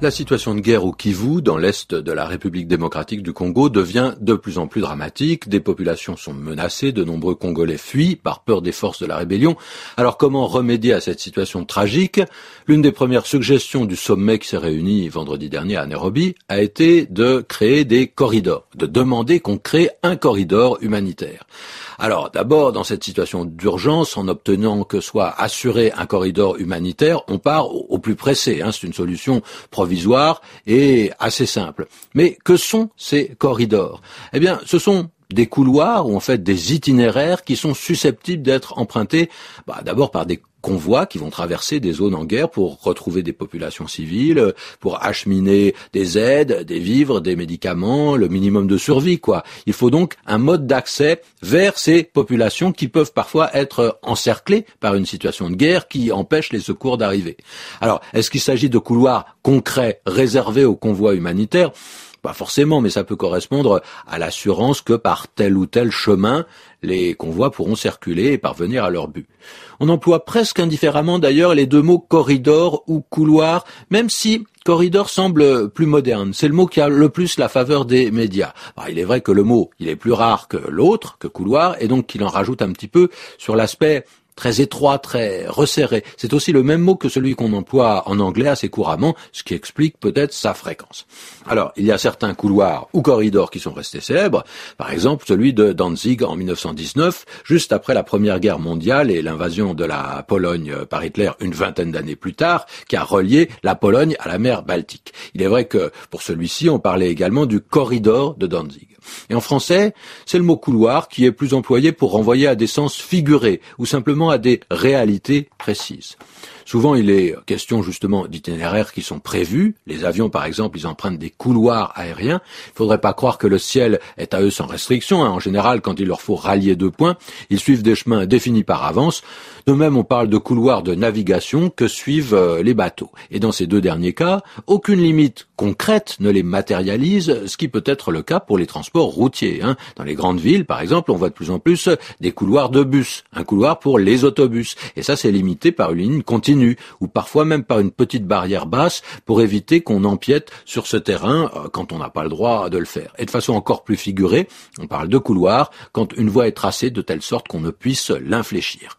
La situation de guerre au Kivu, dans l'est de la République démocratique du Congo, devient de plus en plus dramatique. Des populations sont menacées, de nombreux Congolais fuient par peur des forces de la rébellion. Alors comment remédier à cette situation tragique? L'une des premières suggestions du sommet qui s'est réuni vendredi dernier à Nairobi a été de créer des corridors, de demander qu'on crée un corridor humanitaire. Alors d'abord, dans cette situation d'urgence, en obtenant que soit assuré un corridor humanitaire, on part au, plus pressé. Hein. C'est une solution provisoire et assez simple. Mais que sont ces corridors? Eh bien, ce sont des couloirs ou en fait des itinéraires qui sont susceptibles d'être empruntés bah, d'abord par des convois qui vont traverser des zones en guerre pour retrouver des populations civiles, pour acheminer des aides, des vivres, des médicaments, le minimum de survie. Il faut donc un mode d'accès vers ces populations qui peuvent parfois être encerclées par une situation de guerre qui empêche les secours d'arriver. Alors, est-ce qu'il s'agit de couloirs concrets réservés aux convois humanitaires? Pas forcément, mais ça peut correspondre à l'assurance que par tel ou tel chemin, les convois pourront circuler et parvenir à leur but. On emploie presque indifféremment d'ailleurs les deux mots corridor ou couloir, même si corridor semble plus moderne. C'est le mot qui a le plus la faveur des médias. il est vrai que le mot, il est plus rare que l'autre, que couloir, et donc qu'il en rajoute un petit peu sur l'aspect très étroit, très resserré. C'est aussi le même mot que celui qu'on emploie en anglais assez couramment, ce qui explique peut-être sa fréquence. Alors, il y a certains couloirs ou corridors qui sont restés célèbres, par exemple celui de Danzig en 1919, juste après la Première Guerre mondiale et l'invasion de la Pologne par Hitler une vingtaine d'années plus tard, qui a relié la Pologne à la mer Baltique. Il est vrai que pour celui-ci, on parlait également du corridor de Danzig. Et en français, c'est le mot couloir qui est plus employé pour renvoyer à des sens figurés ou simplement à des réalités précises. Souvent, il est question justement d'itinéraires qui sont prévus. Les avions, par exemple, ils empruntent des couloirs aériens. Il faudrait pas croire que le ciel est à eux sans restriction. Hein. En général, quand il leur faut rallier deux points, ils suivent des chemins définis par avance. De même, on parle de couloirs de navigation que suivent euh, les bateaux? Et dans ces deux derniers cas, aucune limite concrète ne les matérialise, ce qui peut être le cas pour les transports routiers. Hein. Dans les grandes villes, par exemple, on voit de plus en plus des couloirs de bus, un couloir pour les autobus. Et ça, c'est limité par une ligne continue ou parfois même par une petite barrière basse pour éviter qu'on empiète sur ce terrain euh, quand on n'a pas le droit de le faire. Et de façon encore plus figurée, on parle de couloir quand une voie est tracée de telle sorte qu'on ne puisse l'infléchir.